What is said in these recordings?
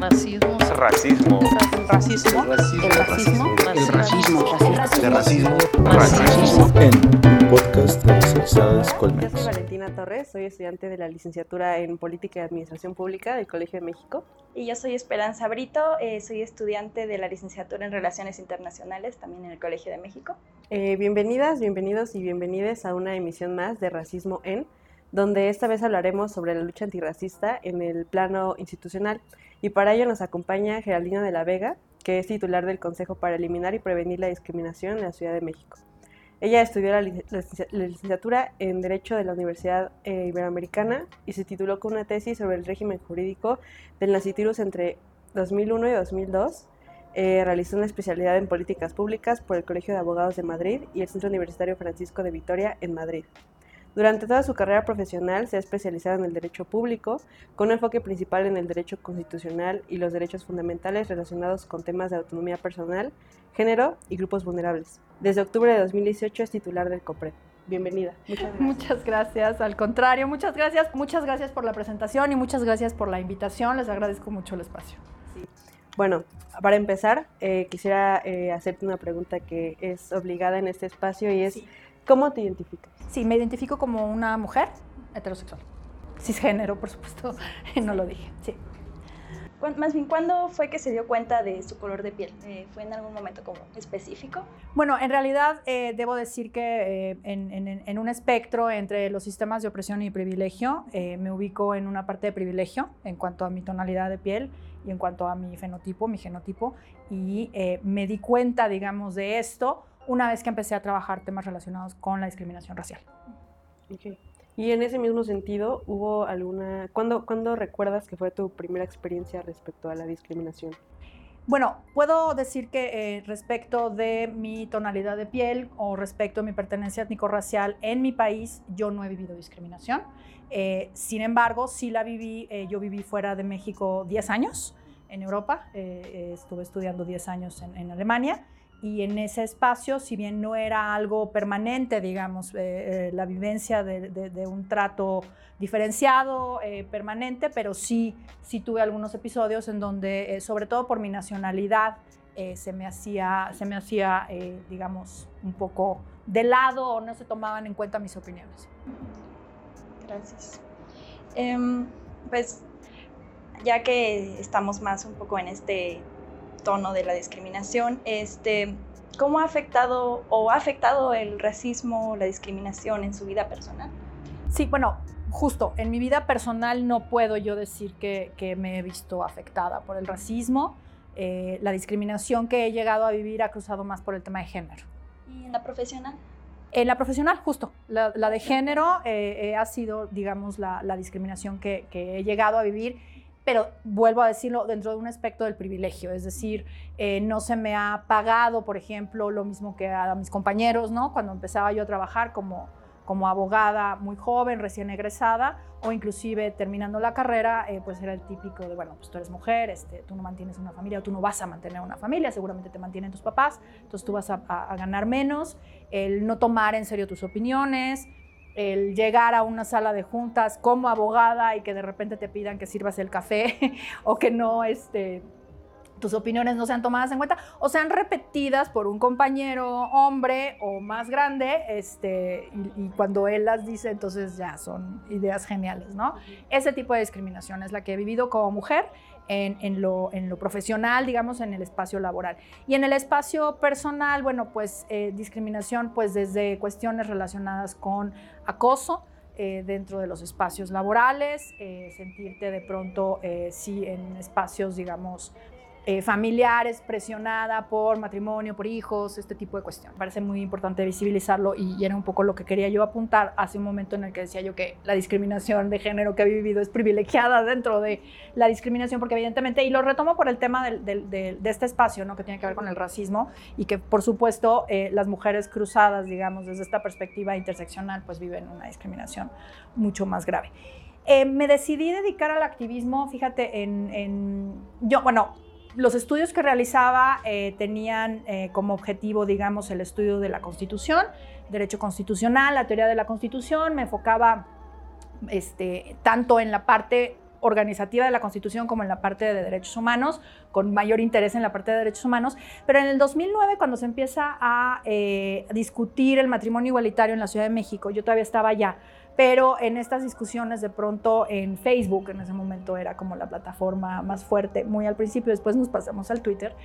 Racismo. Racismo. Racismo. El racismo. El racismo. De racismo. Racismo. en podcast de las Exadas Yo soy Colmenas. Valentina Torres, soy estudiante de la licenciatura en Política y Administración Pública del Colegio de México. Y yo soy Esperanza Brito, eh, soy estudiante de la licenciatura en Relaciones Internacionales, también en el Colegio de México. Eh, bienvenidas, bienvenidos y bienvenides a una emisión más de Racismo en, donde esta vez hablaremos sobre la lucha antirracista en el plano institucional. Y para ello nos acompaña Geraldina de la Vega, que es titular del Consejo para Eliminar y Prevenir la Discriminación en la Ciudad de México. Ella estudió la, lic- la licencia- la licenciatura en Derecho de la Universidad eh, Iberoamericana y se tituló con una tesis sobre el régimen jurídico del nacitirus entre 2001 y 2002. Eh, realizó una especialidad en políticas públicas por el Colegio de Abogados de Madrid y el Centro Universitario Francisco de Vitoria en Madrid. Durante toda su carrera profesional se ha especializado en el derecho público, con un enfoque principal en el derecho constitucional y los derechos fundamentales relacionados con temas de autonomía personal, género y grupos vulnerables. Desde octubre de 2018 es titular del COPRED. Bienvenida. Muchas gracias. Muchas gracias, al contrario, muchas gracias, muchas gracias por la presentación y muchas gracias por la invitación, les agradezco mucho el espacio. Bueno, para empezar, eh, quisiera eh, hacerte una pregunta que es obligada en este espacio y es, Sí. ¿cómo te identificas? Sí, me identifico como una mujer heterosexual, cisgénero, por supuesto, no lo dije, sí. Más bien, ¿cuándo fue que se dio cuenta de su color de piel? Eh, ¿Fue en algún momento como específico? Bueno, en realidad eh, debo decir que eh, en, en- en un espectro entre los sistemas de opresión y privilegio, eh, me ubico en una parte de privilegio en cuanto a mi tonalidad de piel y en cuanto a mi fenotipo, mi genotipo, y eh, me di cuenta, digamos, de esto una vez que empecé a trabajar temas relacionados con la discriminación racial. Ok. Y en ese mismo sentido, ¿hubo alguna... ¿cuándo, ¿Cuándo recuerdas que fue tu primera experiencia respecto a la discriminación? Bueno, puedo decir que eh, respecto de mi tonalidad de piel o respecto a mi pertenencia étnico-racial en mi país, yo no he vivido discriminación. Eh, sin embargo, sí la viví, eh, yo viví fuera de México 10 años en Europa, estuve estudiando 10 años en, en Alemania y en ese espacio, si bien no era algo permanente, digamos, eh, eh, la vivencia de, un trato diferenciado, eh, permanente, pero sí, sí tuve algunos episodios en donde, sobre todo por mi nacionalidad, se me hacía, se me hacía digamos, un poco de lado o no se tomaban en cuenta mis opiniones. Gracias. Em, pues, ya que estamos más un poco en este tono de la discriminación, este, ¿cómo ha afectado o ha afectado el racismo, la discriminación en su vida personal? Sí, bueno, justo, en mi vida personal no puedo yo decir que, que me he visto afectada por el racismo. Eh, la discriminación que he llegado a vivir ha cruzado más por el tema de género. ¿Y en la profesional? En la profesional, justo, la, la de género eh, eh, ha sido, digamos, la, la discriminación que, que he llegado a vivir, pero vuelvo a decirlo, dentro de un aspecto del privilegio, es decir, eh, no se me ha pagado, por ejemplo, lo mismo que a mis compañeros, ¿no? Cuando empezaba yo a trabajar como, como abogada muy joven, recién egresada, o inclusive terminando la carrera, eh, pues era el típico de, bueno, pues tú eres mujer, este, tú no mantienes una familia, o tú no vas a mantener una familia, seguramente te mantienen tus papás, entonces tú vas a, a- a ganar menos, el no tomar en serio tus opiniones, el llegar a una sala de juntas como abogada y que de repente te pidan que sirvas el café o que no, este, tus opiniones no sean tomadas en cuenta o sean repetidas por un compañero hombre o más grande, este, y, cuando él las dice, entonces ya son ideas geniales, ¿no? Ese tipo de discriminación es la que he vivido como mujer en, lo, profesional, digamos, en el espacio laboral. Y en el espacio personal, bueno, pues eh, discriminación, pues desde cuestiones relacionadas con acoso, eh, dentro de los espacios laborales, eh, sentirte de pronto, sí, en espacios, digamos, eh, familiares, presionada por matrimonio, por hijos, este tipo de cuestiones. Parece muy importante visibilizarlo y, era un poco lo que quería yo apuntar hace un momento en el que decía yo que la discriminación de género que he vivido es privilegiada dentro de la discriminación, porque evidentemente, y lo retomo por el tema de este espacio, ¿no? que tiene que ver con el racismo y que por supuesto eh, las mujeres cruzadas, digamos, desde esta perspectiva interseccional, pues viven una discriminación mucho más grave. Eh, me decidí dedicar al activismo, fíjate, en, en- yo, bueno, los estudios que realizaba eh, tenían eh, como objetivo, digamos, el estudio de la Constitución, derecho constitucional, la teoría de la Constitución, me enfocaba este, tanto en la parte organizativa de la Constitución como en la parte de derechos humanos, con mayor interés en la parte de derechos humanos. Pero en el 2009, cuando se empieza a eh, discutir el matrimonio igualitario en la Ciudad de México, yo todavía estaba allá, pero en estas discusiones de pronto en Facebook, en ese momento era como la plataforma más fuerte, muy al principio, después nos pasamos al Twitter,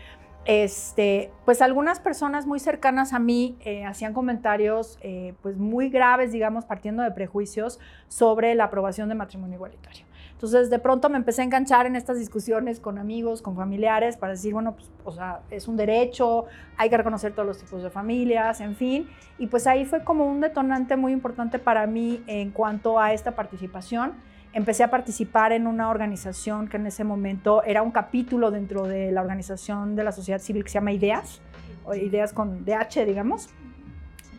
este, pues algunas personas muy cercanas a mí eh, hacían comentarios eh, pues muy graves, digamos, partiendo de prejuicios sobre la aprobación de matrimonio igualitario. Entonces, de pronto me empecé a enganchar en estas discusiones con amigos, con familiares, para decir, bueno, pues, o sea, es un derecho, hay que reconocer todos los tipos de familias, en fin. Y pues ahí fue como un detonante muy importante para mí en cuanto a esta participación empecé a participar en una organización que en ese momento era un capítulo dentro de la organización de la sociedad civil que se llama Ideas, o Ideas con DH, digamos.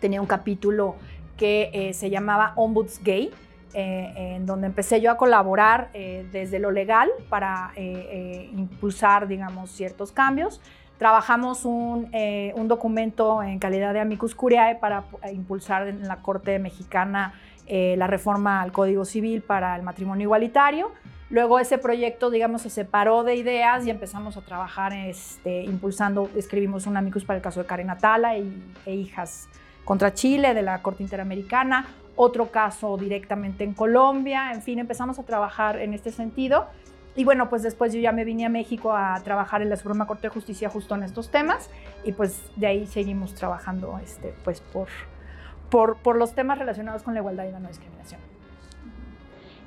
Tenía un capítulo que eh, se llamaba Ombuds Gay, eh, en donde empecé yo a colaborar eh, desde lo legal para impulsar, digamos, ciertos cambios. Trabajamos un, un, documento en calidad de amicus curiae para impulsar en la Corte Mexicana eh, la reforma al Código Civil para el matrimonio igualitario. Luego ese proyecto, digamos, se separó de ideas y empezamos a trabajar este, impulsando, escribimos un amicus para el caso de Karen Atala y, e hijas contra Chile de la Corte Interamericana, otro caso directamente en Colombia, en fin, empezamos a trabajar en este sentido. Y bueno, pues después yo ya me vine a México a trabajar en la Suprema Corte de Justicia justo en estos temas y pues de ahí seguimos trabajando este, pues por, por, por los temas relacionados con la igualdad y la no discriminación.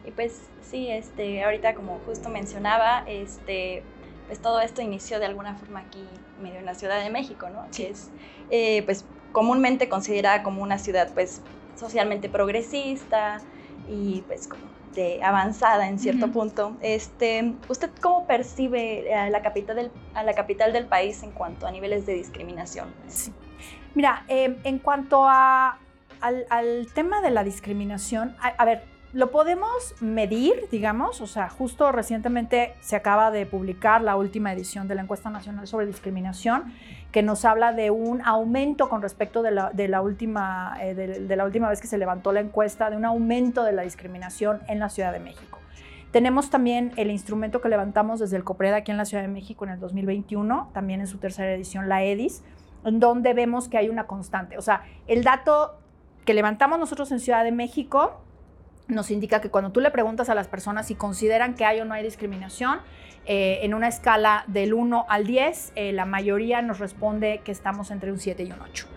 Y pues sí, este, ahorita como justo mencionaba, este, pues todo esto inició de alguna forma aquí medio en la Ciudad de México, ¿no? Que es eh, pues comúnmente considerada como una ciudad pues socialmente progresista y pues como de avanzada en cierto punto. Este, ¿Usted cómo percibe a la, capital del, a la capital del país en cuanto a niveles de discriminación? Sí. Mira, eh, en cuanto a al, tema de la discriminación, a, ver, lo podemos medir, digamos, o sea, justo recientemente se acaba de publicar la última edición de la encuesta nacional sobre discriminación, que nos habla de un aumento con respecto de la, última, eh, de, la última vez que se levantó la encuesta, de un aumento de la discriminación en la Ciudad de México. Tenemos también el instrumento que levantamos desde el COPRED aquí en la Ciudad de México en el 2021, también en su tercera edición, la EDIS, en donde vemos que hay una constante. O sea, el dato que levantamos nosotros en Ciudad de México nos indica que cuando tú le preguntas a las personas si consideran que hay o no hay discriminación, eh, en una escala del 1 al 10, eh, la mayoría nos responde que estamos entre un 7 y un 8.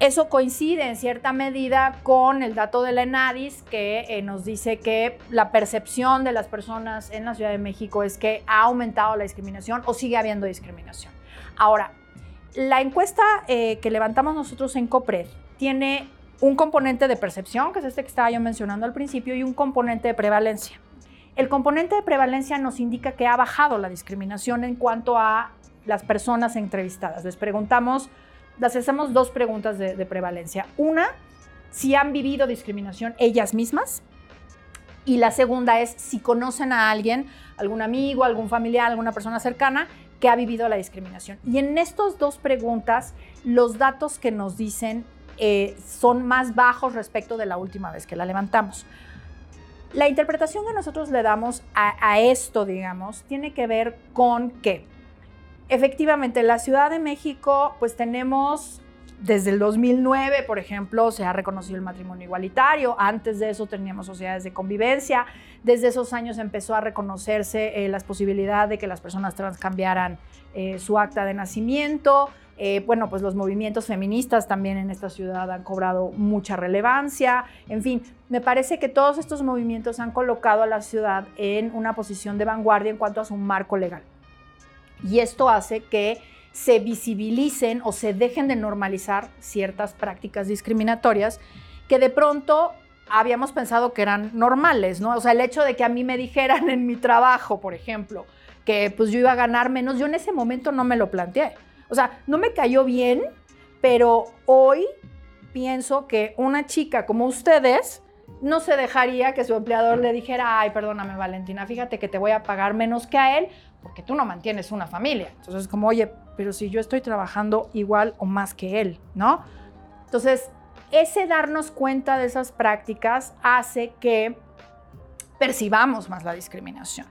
Eso coincide en cierta medida con el dato de la ENADIS que eh, nos dice que la percepción de las personas en la Ciudad de México es que ha aumentado la discriminación o sigue habiendo discriminación. Ahora, la encuesta que levantamos nosotros en COPRED tiene un componente de percepción, que es este que estaba yo mencionando al principio, y un componente de prevalencia. El componente de prevalencia nos indica que ha bajado la discriminación en cuanto a las personas entrevistadas. Les preguntamos, les hacemos dos preguntas de, de prevalencia. Una, si han vivido discriminación ellas mismas. Y la segunda es si conocen a alguien, algún amigo, algún familiar, alguna persona cercana que ha vivido la discriminación. Y en estas dos preguntas, los datos que nos dicen eh, son más bajos respecto de la última vez que la levantamos. La interpretación que nosotros le damos a, esto, digamos, tiene que ver con que efectivamente en la Ciudad de México pues tenemos desde el 2009, por ejemplo, se ha reconocido el matrimonio igualitario. Antes de eso teníamos sociedades de convivencia. Desde esos años empezó a reconocerse eh, las posibilidades de que las personas trans cambiaran eh, su acta de nacimiento. Eh, bueno, pues los movimientos feministas también en esta ciudad han cobrado mucha relevancia. En fin, me parece que todos estos movimientos han colocado a la ciudad en una posición de vanguardia en cuanto a su marco legal. Y esto hace que se visibilicen o se dejen de normalizar ciertas prácticas discriminatorias que de pronto habíamos pensado que eran normales, ¿no? O sea, el hecho de que a mí me dijeran en mi trabajo, por ejemplo, que pues yo iba a ganar menos, yo en ese momento no me lo planteé. O sea, no me cayó bien, pero hoy pienso que una chica como ustedes no se dejaría que su empleador le dijera, ay, perdóname Valentina, fíjate que te voy a pagar menos que a él porque tú no mantienes una familia. Entonces es como, oye, pero si yo estoy trabajando igual o más que él, ¿no? Entonces, ese darnos cuenta de esas prácticas hace que percibamos más la discriminación.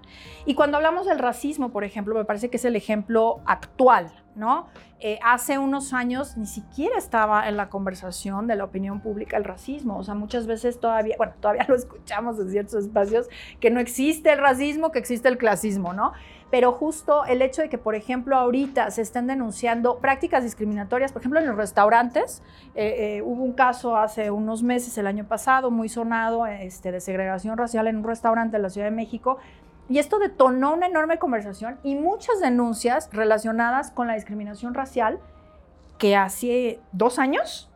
Y cuando hablamos del racismo, por ejemplo, me parece que es el ejemplo actual, ¿no? Eh, hace unos años ni siquiera estaba en la conversación de la opinión pública el racismo, o sea, muchas veces todavía, bueno, todavía lo escuchamos en ciertos espacios, que no existe el racismo, que existe el clasismo, ¿no? Pero justo el hecho de que, por ejemplo, ahorita se estén denunciando prácticas discriminatorias, por ejemplo, en los restaurantes, eh, eh, hubo un caso hace unos meses, el año pasado, muy sonado, este, de segregación racial en un restaurante en la Ciudad de México, y esto detonó una enorme conversación y muchas denuncias relacionadas con la discriminación racial que hace dos años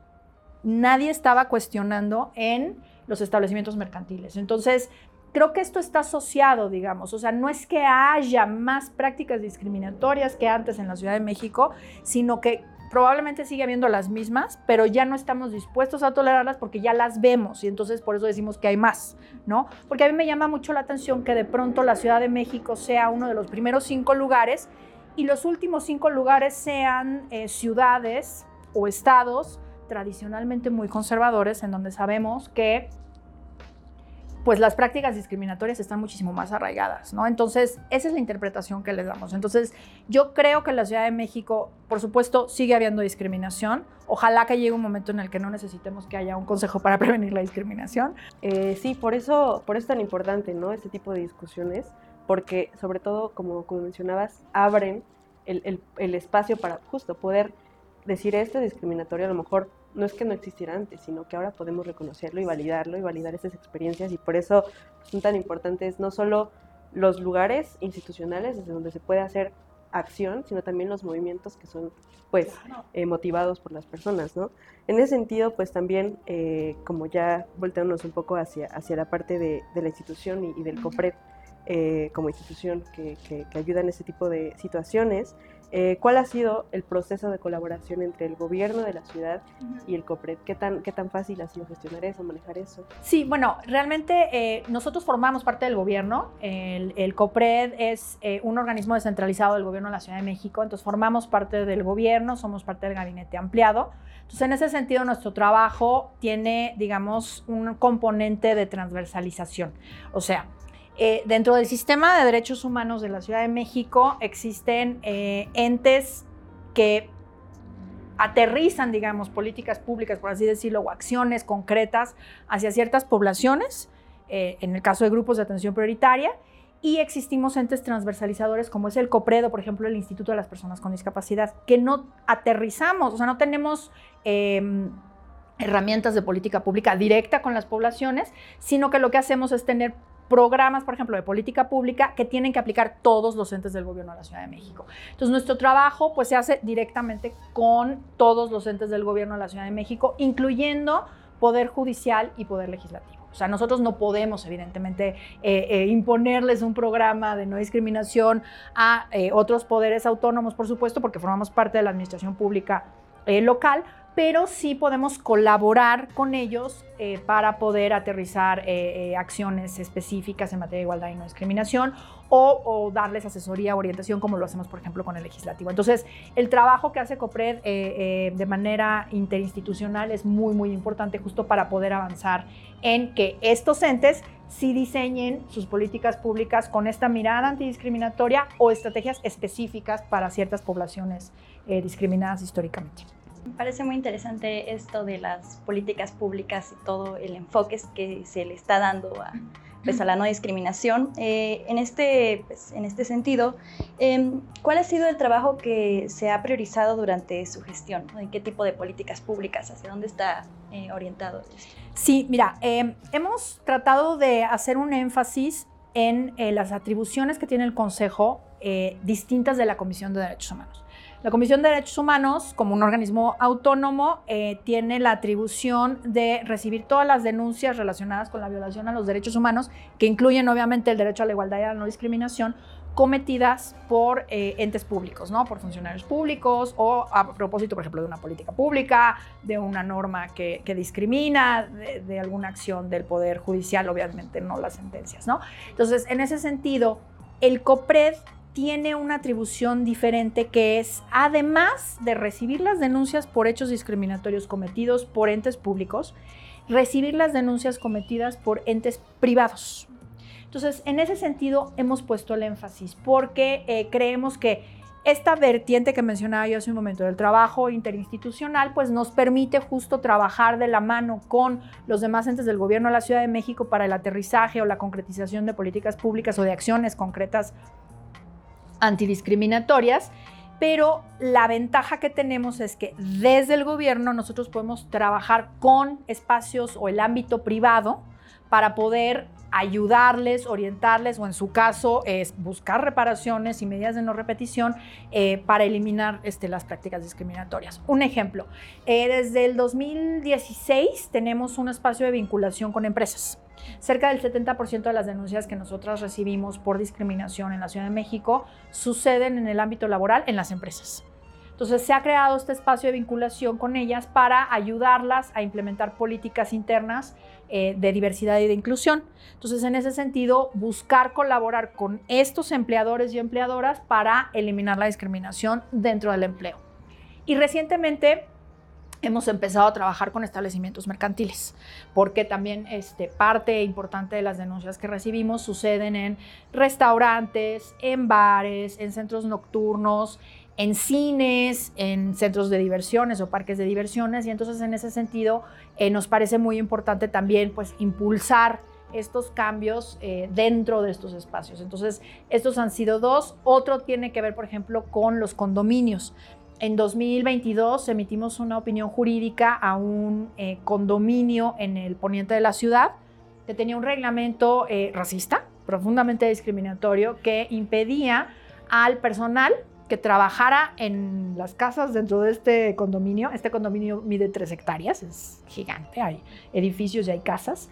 nadie estaba cuestionando en los establecimientos mercantiles. Entonces, creo que esto está asociado, digamos, o sea, no es que haya más prácticas discriminatorias que antes en la Ciudad de México, sino que probablemente sigue habiendo las mismas, pero ya no estamos dispuestos a tolerarlas porque ya las vemos y entonces por eso decimos que hay más, ¿no? Porque a mí me llama mucho la atención que de pronto la Ciudad de México sea uno de los primeros cinco lugares y los últimos cinco lugares sean eh, ciudades o estados tradicionalmente muy conservadores en donde sabemos que pues las prácticas discriminatorias están muchísimo más arraigadas, ¿no? Entonces, esa es la interpretación que les damos. Entonces, yo creo que en la Ciudad de México, por supuesto, sigue habiendo discriminación. Ojalá que llegue un momento en el que no necesitemos que haya un consejo para prevenir la discriminación. Eh, sí, por eso, por eso es tan importante, ¿no? Este tipo de discusiones, porque sobre todo, como, como mencionabas, abren el, el, el espacio para justo poder decir esto es discriminatorio, a lo mejor no es que no existiera antes, sino que ahora podemos reconocerlo y validarlo y validar esas experiencias y por eso son tan importantes no solo los lugares institucionales desde donde se puede hacer acción, sino también los movimientos que son pues eh, motivados por las personas, ¿no? En ese sentido, pues también, eh, como ya volteándonos un poco hacia, hacia la parte de, de la institución y, y del COPRED eh, como institución que, que, que, ayuda en ese tipo de situaciones, eh, ¿Cuál ha sido el proceso de colaboración entre el gobierno de la ciudad y el COPRED? ¿Qué tan, ¿Qué tan fácil ha sido gestionar eso, manejar eso? Sí, bueno, realmente eh, nosotros formamos parte del gobierno. El, el COPRED es eh, un organismo descentralizado del gobierno de la Ciudad de México, entonces formamos parte del gobierno, somos parte del gabinete ampliado. Entonces, en ese sentido, nuestro trabajo tiene, digamos, un componente de transversalización. O sea, eh, dentro del sistema de derechos humanos de la Ciudad de México existen eh, entes que aterrizan, digamos, políticas públicas, por así decirlo, o acciones concretas hacia ciertas poblaciones, eh, en el caso de grupos de atención prioritaria, y existimos entes transversalizadores como es el COPREDO, por ejemplo, el Instituto de las Personas con Discapacidad, que no aterrizamos, o sea, no tenemos eh, herramientas de política pública directa con las poblaciones, sino que lo que hacemos es tener programas, por ejemplo, de política pública que tienen que aplicar todos los entes del gobierno de la Ciudad de México. Entonces, nuestro trabajo pues se hace directamente con todos los entes del gobierno de la Ciudad de México, incluyendo poder judicial y poder legislativo. O sea, nosotros no podemos, evidentemente, eh, eh, imponerles un programa de no discriminación a eh, otros poderes autónomos, por supuesto, porque formamos parte de la administración pública local, pero sí podemos colaborar con ellos eh, para poder aterrizar eh, eh, acciones específicas en materia de igualdad y no discriminación o, o, darles asesoría, orientación, como lo hacemos, por ejemplo, con el legislativo. Entonces, el trabajo que hace COPRED de manera interinstitucional es muy, muy importante justo para poder avanzar en que estos entes sí diseñen sus políticas públicas con esta mirada antidiscriminatoria o estrategias específicas para ciertas poblaciones discriminadas históricamente. Me parece muy interesante esto de las políticas públicas y todo el enfoque que se le está dando a, pues, a la no discriminación. Eh, en, este, pues, en este sentido, eh, ¿cuál ha sido el trabajo que se ha priorizado durante su gestión? ¿En qué tipo de políticas públicas? ¿Hacia dónde está eh, orientado? Sí, mira, em, hemos tratado de hacer un énfasis en eh, las atribuciones que tiene el Consejo eh, distintas de la Comisión de Derechos Humanos. La Comisión de Derechos Humanos, como un organismo autónomo, eh, tiene la atribución de recibir todas las denuncias relacionadas con la violación a los derechos humanos, que incluyen obviamente el derecho a la igualdad y a la no discriminación, cometidas por eh, entes públicos, ¿no? Por funcionarios públicos o a propósito, por ejemplo, de una política pública, de una norma que, discrimina, de, de, alguna acción del Poder Judicial, obviamente no las sentencias, ¿no? Entonces, en ese sentido, el COPRED tiene una atribución diferente que es, además de recibir las denuncias por hechos discriminatorios cometidos por entes públicos, recibir las denuncias cometidas por entes privados. Entonces, en ese sentido, hemos puesto el énfasis porque eh, creemos que esta vertiente que mencionaba yo hace un momento del trabajo interinstitucional, pues nos permite justo trabajar de la mano con los demás entes del gobierno de la Ciudad de México para el aterrizaje o la concretización de políticas públicas o de acciones concretas antidiscriminatorias. Pero la ventaja que tenemos es que desde el gobierno nosotros podemos trabajar con espacios o el ámbito privado para poder ayudarles, orientarles o en su caso es buscar reparaciones y medidas de no repetición eh, para eliminar este, las prácticas discriminatorias. Un ejemplo, eh, desde el 2016 tenemos un espacio de vinculación con empresas. Cerca del 70% de las denuncias que nosotras recibimos por discriminación en la Ciudad de México suceden en el ámbito laboral en las empresas. Entonces se ha creado este espacio de vinculación con ellas para ayudarlas a implementar políticas internas eh, de diversidad y de inclusión. Entonces en ese sentido, buscar colaborar con estos empleadores y empleadoras para eliminar la discriminación dentro del empleo. Y recientemente hemos empezado a trabajar con establecimientos mercantiles, porque también este, parte importante de las denuncias que recibimos suceden en restaurantes, en bares, en centros nocturnos, en cines, en centros de diversiones o parques de diversiones y entonces en ese sentido eh, nos parece muy importante también pues impulsar estos cambios eh, dentro de estos espacios. Entonces, estos han sido dos. Otro tiene que ver, por ejemplo, con los condominios. En 2022 emitimos una opinión jurídica a un eh, condominio en el poniente de la ciudad que tenía un reglamento racista, profundamente discriminatorio, que impedía al personal que trabajara en las casas dentro de este condominio. Este condominio mide tres hectáreas, es gigante, hay edificios y hay casas.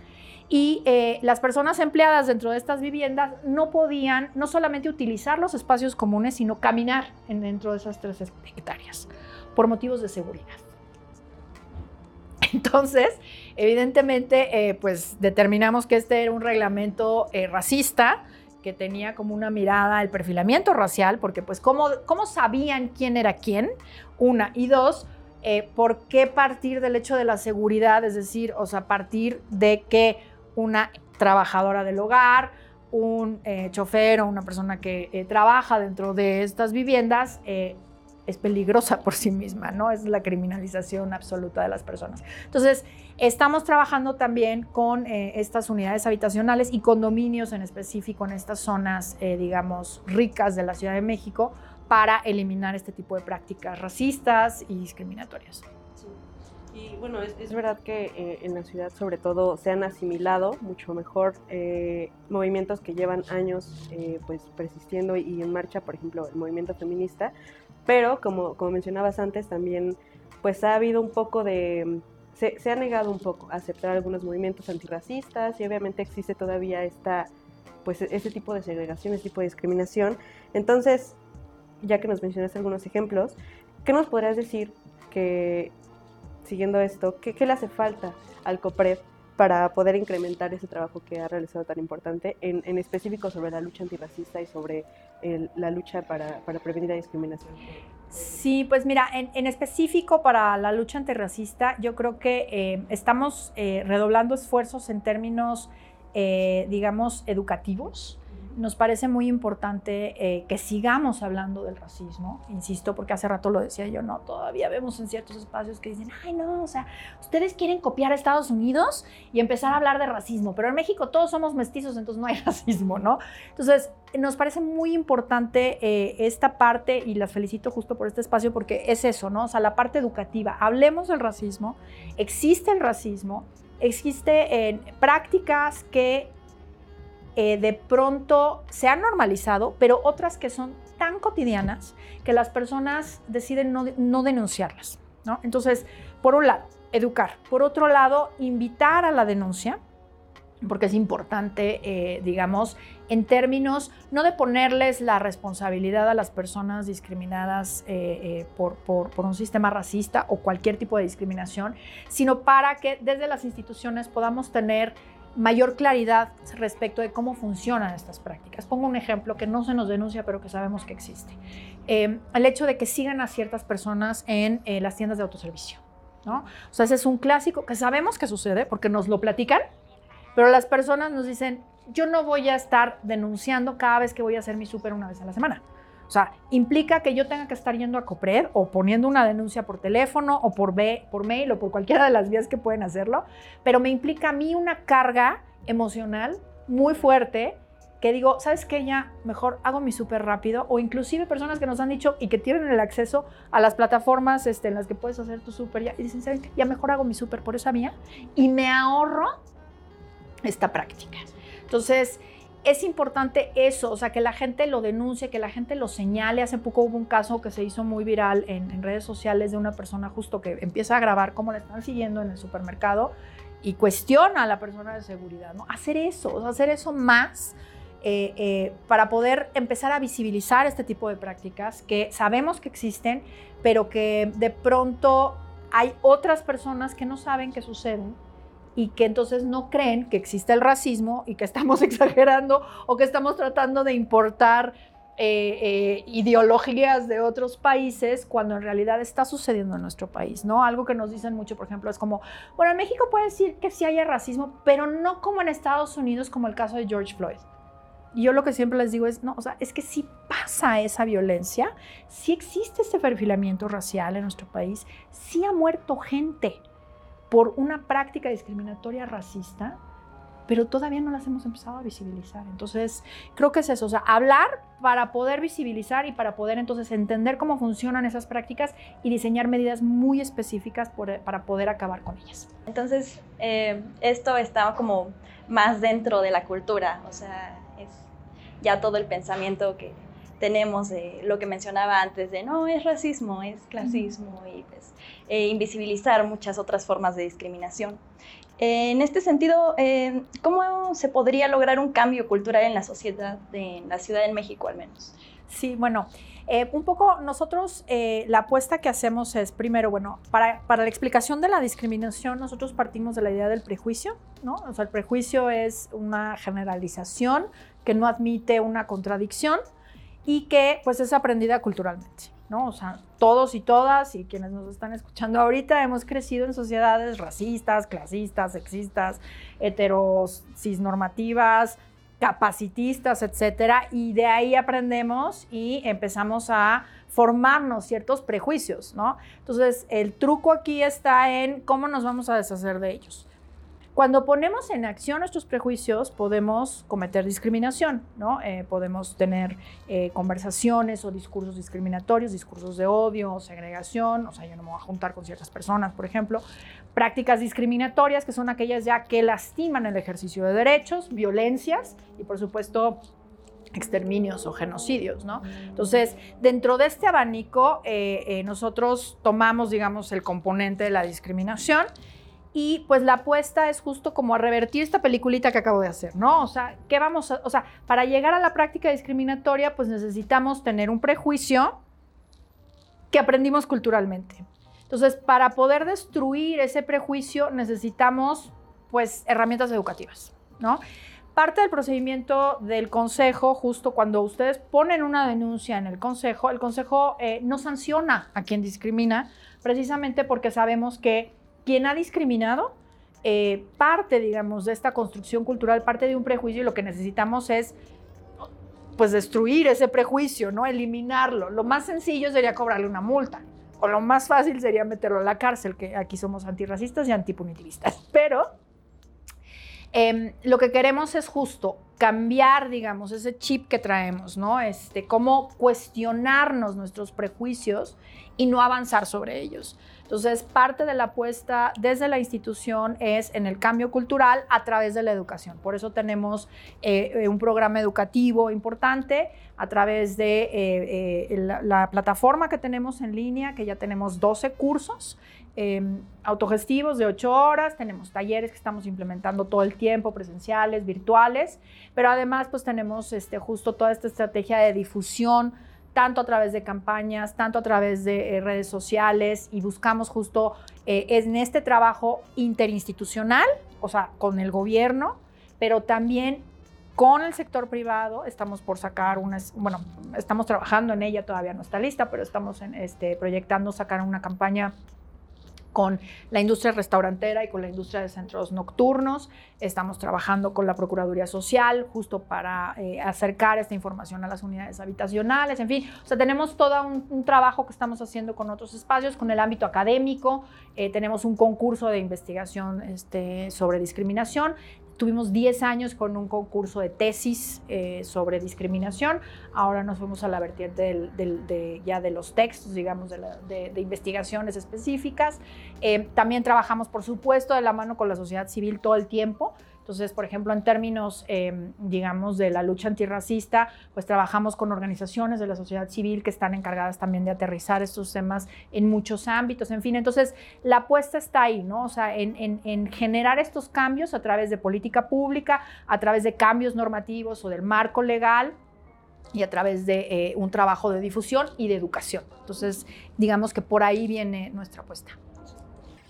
Y eh, las personas empleadas dentro de estas viviendas no podían no solamente utilizar los espacios comunes, sino caminar en, dentro de esas tres hectáreas por motivos de seguridad. Entonces, evidentemente, eh, pues determinamos que este era un reglamento eh, racista, que tenía como una mirada el perfilamiento racial, porque pues cómo, cómo sabían quién era quién, una, y dos, por qué partir del hecho de la seguridad, es decir, o sea, partir de que una trabajadora del hogar, un eh, chofer o una persona que eh, trabaja dentro de estas viviendas es peligrosa por sí misma, ¿no? Es la criminalización absoluta de las personas. Entonces, estamos trabajando también con eh, estas unidades habitacionales y condominios en específico en estas zonas, eh, digamos, ricas de la Ciudad de México para eliminar este tipo de prácticas racistas y discriminatorias. Y bueno, es, verdad que eh, en la ciudad sobre todo se han asimilado mucho mejor movimientos que llevan años pues persistiendo y en marcha, por ejemplo, el movimiento feminista, pero como, como mencionabas antes, también pues ha habido un poco de... Se, ha negado un poco a aceptar algunos movimientos antirracistas y obviamente existe todavía esta, pues ese tipo de segregación, ese tipo de discriminación. Entonces, ya que nos mencionaste algunos ejemplos, ¿qué nos podrías decir que, siguiendo esto, qué, le hace falta al COPRED para poder incrementar ese trabajo que ha realizado tan importante, en, en específico sobre la lucha antirracista y sobre la lucha para, para, prevenir la discriminación. Sí, pues mira, en, en, específico para la lucha antirracista, yo creo que eh, estamos eh, redoblando esfuerzos en términos, eh, digamos, educativos nos parece muy importante eh, que sigamos hablando del racismo, insisto, porque hace rato lo decía yo, no, todavía vemos en ciertos espacios que dicen, ay, no, o sea, ustedes quieren copiar a Estados Unidos y empezar a hablar de racismo, pero en México todos somos mestizos, entonces no hay racismo, ¿no? Entonces, nos parece muy importante eh, esta parte y las felicito justo por este espacio porque es eso, ¿no? O sea, la parte educativa, hablemos del racismo, existe el racismo, existe en prácticas que eh, de pronto se han normalizado, pero otras que son tan cotidianas que las personas deciden no, denunciarlas. ¿no? Entonces, por un lado, educar. Por otro lado, invitar a la denuncia, porque es importante, eh, digamos, en términos no de ponerles la responsabilidad a las personas discriminadas eh, por, por, un sistema racista o cualquier tipo de discriminación, sino para que desde las instituciones podamos tener mayor claridad respecto de cómo funcionan estas prácticas. Pongo un ejemplo que no se nos denuncia, pero que sabemos que existe. Eh, el hecho de que sigan a ciertas personas en eh, las tiendas de autoservicio. ¿no? O sea, ese es un clásico que sabemos que sucede porque nos lo platican, pero las personas nos dicen, yo no voy a estar denunciando cada vez que voy a hacer mi súper una vez a la semana. O sea, implica que yo tenga que estar yendo a Copred o poniendo una denuncia por teléfono o por, por mail o por cualquiera de las vías que pueden hacerlo, pero me implica a mí una carga emocional muy fuerte que digo, ¿sabes qué? Ya mejor hago mi súper rápido o inclusive personas que nos han dicho y que tienen el acceso a las plataformas este, en las que puedes hacer tu súper ya, y dicen, ¿sabes qué? Ya mejor hago mi súper por esa vía y me ahorro esta práctica. Entonces, es importante eso, o sea, que la gente lo denuncie, que la gente lo señale. Hace poco hubo un caso que se hizo muy viral en, redes sociales de una persona justo que empieza a grabar cómo la están siguiendo en el supermercado y cuestiona a la persona de seguridad, ¿no? Hacer eso, hacer eso más eh, eh, para poder empezar a visibilizar este tipo de prácticas que sabemos que existen, pero que de pronto hay otras personas que no saben que suceden y que entonces no creen que existe el racismo y que estamos exagerando o que estamos tratando de importar eh, ideologías de otros países cuando en realidad está sucediendo en nuestro país, ¿no? Algo que nos dicen mucho, por ejemplo, es como, bueno, en México puede decir que sí haya racismo, pero no como en Estados Unidos, como el caso de George Floyd. Y yo lo que siempre les digo es, no, o sea, es que si pasa esa violencia, si existe este perfilamiento racial en nuestro país, si ha muerto gente por una práctica discriminatoria racista, pero todavía no las hemos empezado a visibilizar. Entonces, creo que es eso, o sea, hablar para poder visibilizar y para poder entonces entender cómo funcionan esas prácticas y diseñar medidas muy específicas para poder acabar con ellas. Entonces, eh, esto está como más dentro de la cultura, o sea, es ya todo el pensamiento que tenemos de lo que mencionaba antes de no es racismo, es clasismo y pues, eh, invisibilizar muchas otras formas de discriminación. en este sentido, eh, ¿cómo se podría lograr un cambio cultural en la sociedad, en la Ciudad de México al menos? Sí, bueno, eh, un poco nosotros la apuesta que hacemos es, primero, bueno, para, para, la explicación de la discriminación, nosotros partimos de la idea del prejuicio, ¿no? O sea, el prejuicio es una generalización que no admite una contradicción y que pues es aprendida culturalmente, ¿no? O sea, todos y todas y quienes nos están escuchando ahorita hemos crecido en sociedades racistas, clasistas, sexistas, heteros, cisnormativas, capacitistas, etcétera, y de ahí aprendemos y empezamos a formarnos ciertos prejuicios, ¿no? Entonces, el truco aquí está en cómo nos vamos a deshacer de ellos. Cuando ponemos en acción nuestros prejuicios, podemos cometer discriminación, ¿no? Eh, podemos tener eh, conversaciones o discursos discriminatorios, discursos de odio segregación, o sea, yo no me voy a juntar con ciertas personas, por ejemplo. Prácticas discriminatorias, que son aquellas ya que lastiman el ejercicio de derechos, violencias y, por supuesto, exterminios o genocidios, ¿no? Entonces, dentro de este abanico, eh, nosotros tomamos, digamos, el componente de la discriminación y pues la apuesta es justo como a revertir esta peliculita que acabo de hacer, ¿no? O sea, ¿qué vamos a, o sea, para llegar a la práctica discriminatoria, pues necesitamos tener un prejuicio que aprendimos culturalmente. Entonces, para poder destruir ese prejuicio necesitamos pues herramientas educativas, ¿no? Parte del procedimiento del consejo, justo cuando ustedes ponen una denuncia en el consejo, el consejo eh, no sanciona a quien discrimina, precisamente porque sabemos que quien ha discriminado eh, parte, digamos, de esta construcción cultural, parte de un prejuicio y lo que necesitamos es pues destruir ese prejuicio, ¿no? Eliminarlo. Lo más sencillo sería cobrarle una multa. O lo más fácil sería meterlo a la cárcel, que aquí somos antirracistas y antipunitivistas. Pero em, lo que queremos es justo cambiar, digamos, ese chip que traemos, ¿no? Este, cómo cuestionarnos nuestros prejuicios y no avanzar sobre ellos. Entonces, parte de la apuesta desde la institución es en el cambio cultural a través de la educación. Por eso tenemos eh, eh, un programa educativo importante a través de eh, la, plataforma que tenemos en línea, que ya tenemos 12 cursos em, autogestivos de 8 horas, tenemos talleres que estamos implementando todo el tiempo, presenciales, virtuales, pero además pues tenemos este, justo toda esta estrategia de difusión tanto a través de campañas, tanto a través de eh, redes sociales y buscamos justo eh, en este trabajo interinstitucional, o sea, con el gobierno, pero también con el sector privado. Estamos por sacar una, bueno, estamos trabajando en ella, todavía no está lista, pero estamos en, este, proyectando sacar una campaña con la industria restaurantera y con la industria de centros nocturnos. Estamos trabajando con la Procuraduría Social justo para eh, acercar esta información a las unidades habitacionales, en fin, o sea, tenemos todo un, trabajo que estamos haciendo con otros espacios, con el ámbito académico, eh, tenemos un concurso de investigación este, sobre discriminación, Tuvimos 10 años con un concurso de tesis eh, sobre discriminación. Ahora nos fuimos a la vertiente de, ya de los textos, digamos, de investigaciones específicas. Eh, también trabajamos, por supuesto, de la mano con la sociedad civil todo el tiempo. Entonces, por ejemplo, en términos, eh, digamos, de la lucha antirracista, pues trabajamos con organizaciones de la sociedad civil que están encargadas también de aterrizar estos temas en muchos ámbitos, en fin. Entonces, la apuesta está ahí, ¿no? O sea, en generar estos cambios a través de política pública, a través de cambios normativos o del marco legal, y a través de eh, un trabajo de difusión y de educación. Entonces, digamos que por ahí viene nuestra apuesta.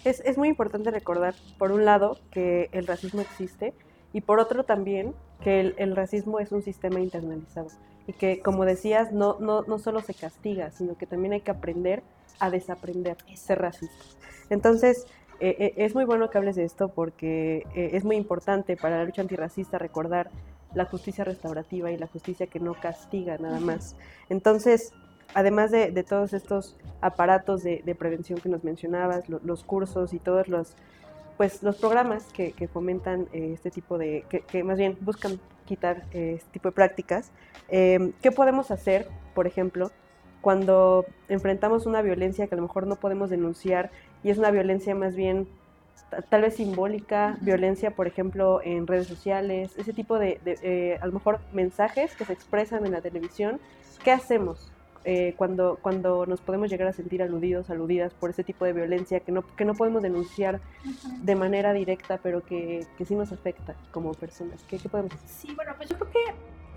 Es, es, muy importante recordar, por un lado, que el racismo existe y por otro también que el, el racismo es un sistema internalizado y que, como decías, no, no, no, solo se castiga, sino que también hay que aprender a desaprender ser racistas. Entonces, eh, eh, es muy bueno que hables de esto porque eh, es muy importante para la lucha antirracista recordar la justicia restaurativa y la justicia que no castiga nada más. Entonces, además de, de todos estos aparatos de, de, prevención que nos mencionabas, lo, los cursos y todos los, pues, los programas que, que fomentan eh, este tipo de, que, que, más bien buscan quitar eh, este tipo de prácticas, eh, ¿qué podemos hacer, por ejemplo, cuando enfrentamos una violencia que a lo mejor no podemos denunciar y es una violencia más bien tal vez simbólica, violencia, por ejemplo, en redes sociales, ese tipo de, de eh, a lo mejor, mensajes que se expresan en la televisión, ¿qué hacemos? Eh, cuando, cuando nos podemos llegar a sentir aludidos, aludidas por ese tipo de violencia que no, que no podemos denunciar de manera directa, pero que, que sí nos afecta como personas. ¿Qué, ¿Qué, podemos hacer? Sí, bueno, pues yo creo que,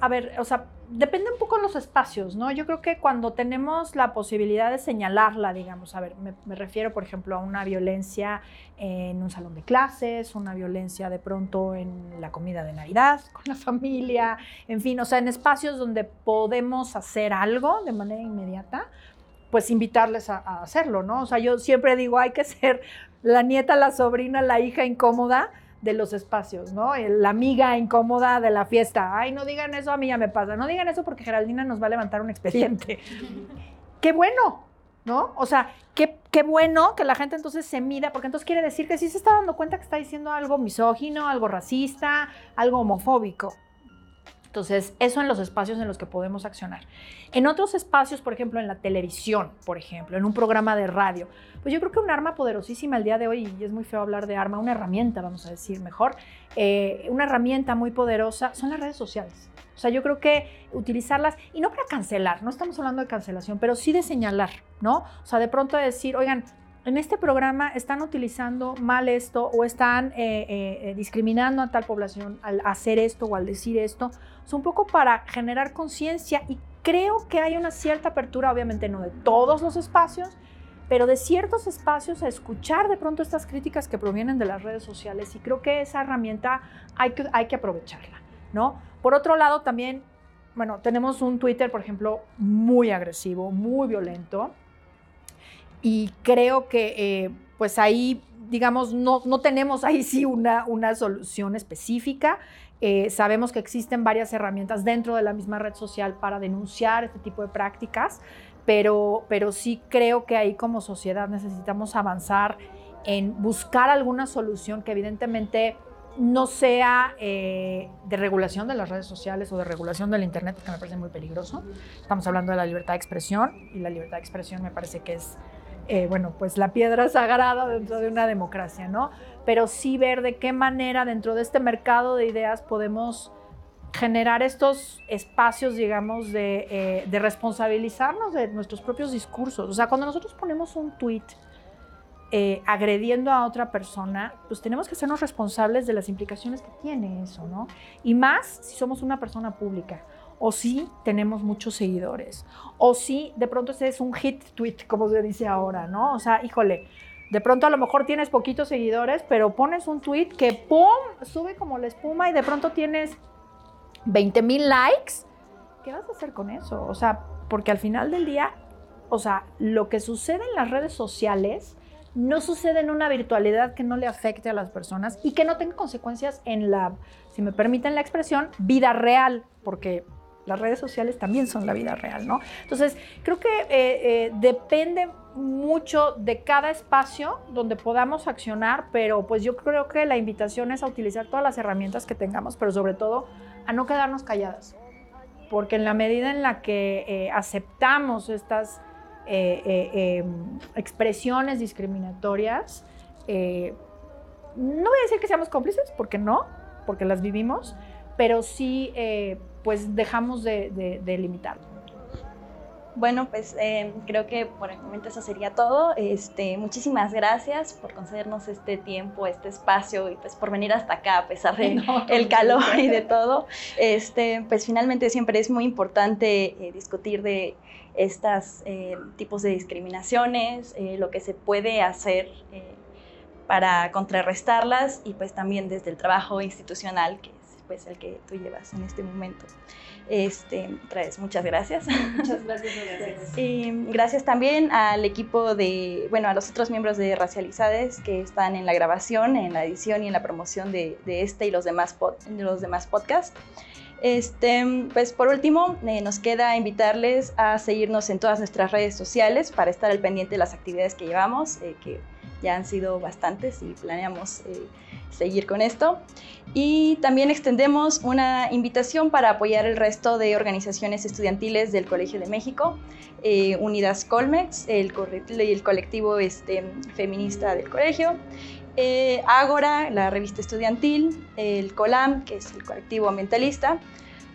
a ver, o sea, depende un poco de los espacios, ¿no? Yo creo que cuando tenemos la posibilidad de señalarla, digamos, a ver, me, refiero, por ejemplo, a una violencia en un salón de clases, una violencia de pronto en la comida de Navidad con la familia, en fin, o sea, en espacios donde podemos hacer algo de manera inmediata, pues invitarles a, a, hacerlo, ¿no? O sea, yo siempre digo, hay que ser la nieta, la sobrina, la hija incómoda de los espacios, ¿no? La amiga incómoda de la fiesta. Ay, no digan eso, a mí ya me pasa. No digan eso porque Geraldina nos va a levantar un expediente. ¡Qué bueno! ¿no? O sea, qué, qué, bueno que la gente entonces se mida, porque entonces quiere decir que sí se está dando cuenta que está diciendo algo misógino, algo racista, algo homofóbico. Entonces, eso en los espacios en los que podemos accionar. En otros espacios, por ejemplo, en la televisión, por ejemplo, en un programa de radio, pues yo creo que un arma poderosísima el día de hoy, y es muy feo hablar de arma, una herramienta, vamos a decir mejor, eh, una herramienta muy poderosa son las redes sociales. O sea, yo creo que utilizarlas, y no para cancelar, no estamos hablando de cancelación, pero sí de señalar, ¿no? O sea, de pronto decir, oigan, en este programa están utilizando mal esto o están eh, eh, discriminando a tal población al hacer esto o al decir esto. Es un poco para generar conciencia y creo que hay una cierta apertura, obviamente no de todos los espacios, pero de ciertos espacios a escuchar de pronto estas críticas que provienen de las redes sociales y creo que esa herramienta hay que, hay que aprovecharla, ¿no? Por otro lado, también, bueno, tenemos un Twitter, por ejemplo, muy agresivo, muy violento, y creo que eh, pues ahí, digamos, no, no, tenemos ahí sí una, una solución específica. Eh, sabemos que existen varias herramientas dentro de la misma red social para denunciar este tipo de prácticas, pero, pero sí creo que ahí como sociedad necesitamos avanzar en buscar alguna solución que evidentemente no sea eh, de regulación de las redes sociales o de regulación del Internet, que me parece muy peligroso. Estamos hablando de la libertad de expresión y la libertad de expresión me parece que es eh, bueno, pues la piedra sagrada dentro de una democracia, ¿no? Pero sí ver de qué manera dentro de este mercado de ideas podemos generar estos espacios, digamos, de, eh, responsabilizarnos de nuestros propios discursos. O sea, cuando nosotros ponemos un tweet eh, agrediendo a otra persona, pues tenemos que sernos responsables de las implicaciones que tiene eso, ¿no? Y más si somos una persona pública o si tenemos muchos seguidores, o si de pronto ese es un hit tweet, como se dice ahora, ¿no? O sea, híjole, de pronto a lo mejor tienes poquitos seguidores, pero pones un tweet que ¡pum! sube como la espuma y de pronto tienes 20 mil likes. ¿Qué vas a hacer con eso? O sea, porque al final del día, o sea, lo que sucede en las redes sociales no sucede en una virtualidad que no le afecte a las personas y que no tenga consecuencias en la, si me permiten la expresión, vida real, porque las redes sociales también son la vida real, ¿no? Entonces, creo que eh, eh, depende mucho de cada espacio donde podamos accionar, pero pues yo creo que la invitación es a utilizar todas las herramientas que tengamos, pero sobre todo a no quedarnos calladas, porque en la medida en la que eh, aceptamos estas em, expresiones discriminatorias, no voy a decir que seamos cómplices, porque no, porque las vivimos, pero sí pues dejamos de, de, limitarlo. Bueno, pues eh, creo que por el momento eso sería todo. Este, muchísimas gracias por concedernos este tiempo, este espacio y pues por venir hasta acá a pesar del el calor y de todo. Este, pues finalmente siempre es muy importante eh, discutir de estos eh, tipos de discriminaciones, lo que se puede hacer para contrarrestarlas y pues también desde el trabajo institucional que pues el que tú llevas en este momento. Este, otra vez, muchas gracias. Muchas gracias. gracias. y gracias también al equipo de, bueno, a los otros miembros de Racializades que están en la grabación, en la edición y en la promoción de, de este y los demás, pod, los demás podcasts. Este, pues por último, eh, nos queda invitarles a seguirnos en todas nuestras redes sociales para estar al pendiente de las actividades que llevamos, eh, que ya han sido bastantes y planeamos eh, seguir con esto. Y también extendemos una invitación para apoyar el resto de organizaciones estudiantiles del Colegio de México, eh, Unidas Colmex, el, el colectivo este, feminista del colegio, eh, Ágora, la revista estudiantil, el COLAM, que es el colectivo ambientalista,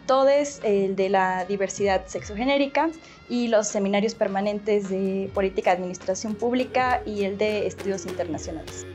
TODES, el de la diversidad sexogenérica, y los seminarios permanentes de política administración pública y el de estudios internacionales.